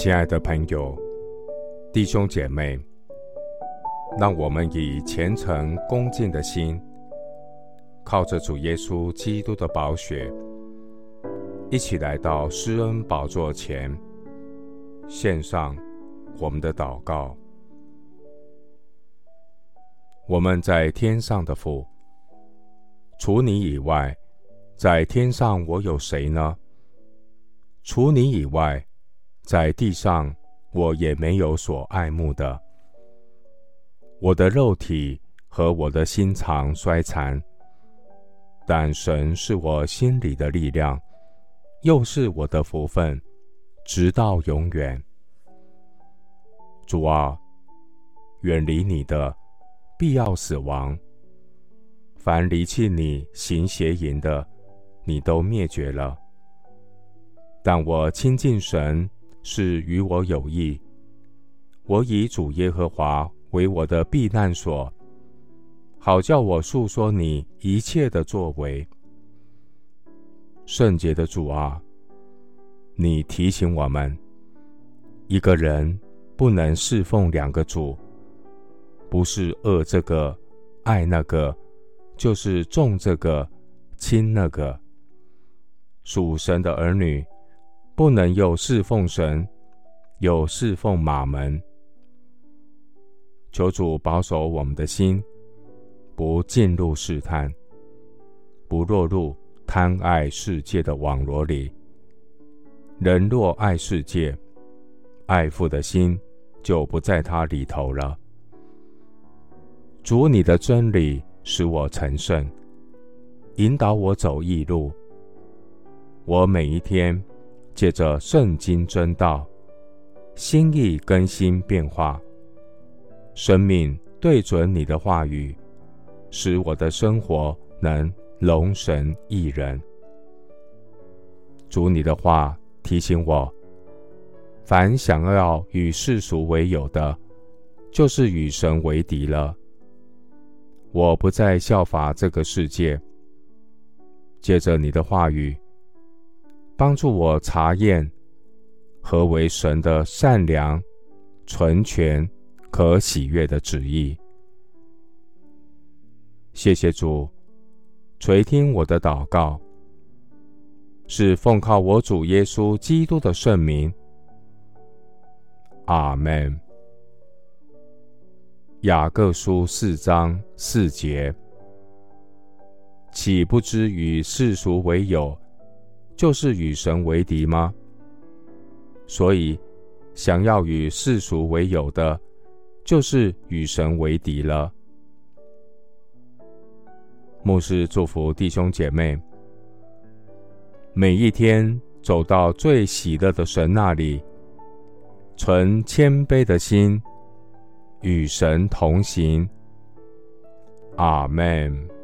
亲爱的朋友、弟兄姐妹，让我们以虔诚恭敬的心，靠着主耶稣基督的宝血，一起来到施恩宝座前，献上我们的祷告。我们在天上的父，除你以外，在天上我有谁呢？除你以外，在地上我也没有所爱慕的。我的肉体和我的心肠衰残，但神是我心里的力量，又是我的福分，直到永远。主啊，远离你的，必要死亡；凡离弃你、行邪淫的，你都灭绝了。但我亲近神是与我有益。我以主耶和华为我的避难所，好叫我述说你一切的作为。圣洁的主啊，你提醒我们，一个人不能侍奉两个主，不是恶这个爱那个，就是重这个轻那个。属神的儿女。不能又侍奉神，又侍奉玛门。求主保守我们的心，不进入试探，不落入贪爱世界的网罗里。人若爱世界，爱父的心就不在他里头了。主你的真理使我成圣，引导我走义路。我每一天。借着圣经真道，心意更新变化，生命对准你的话语，使我的生活能荣神一人。主你的话提醒我，凡想要与世俗为友的，就是与神为敌了。我不再效法这个世界，借着你的话语。帮助我查验何为神的善良、纯全、可喜悦的旨意。谢谢主垂听我的祷告，是奉靠我主耶稣基督的圣名。阿门。雅各书四章四节，岂不知与世俗为友，就是与神为敌吗？所以，想要与世俗为友的，就是与神为敌了。牧师祝福弟兄姐妹，每一天走到最喜乐的神那里，存谦卑的心，与神同行。阿门。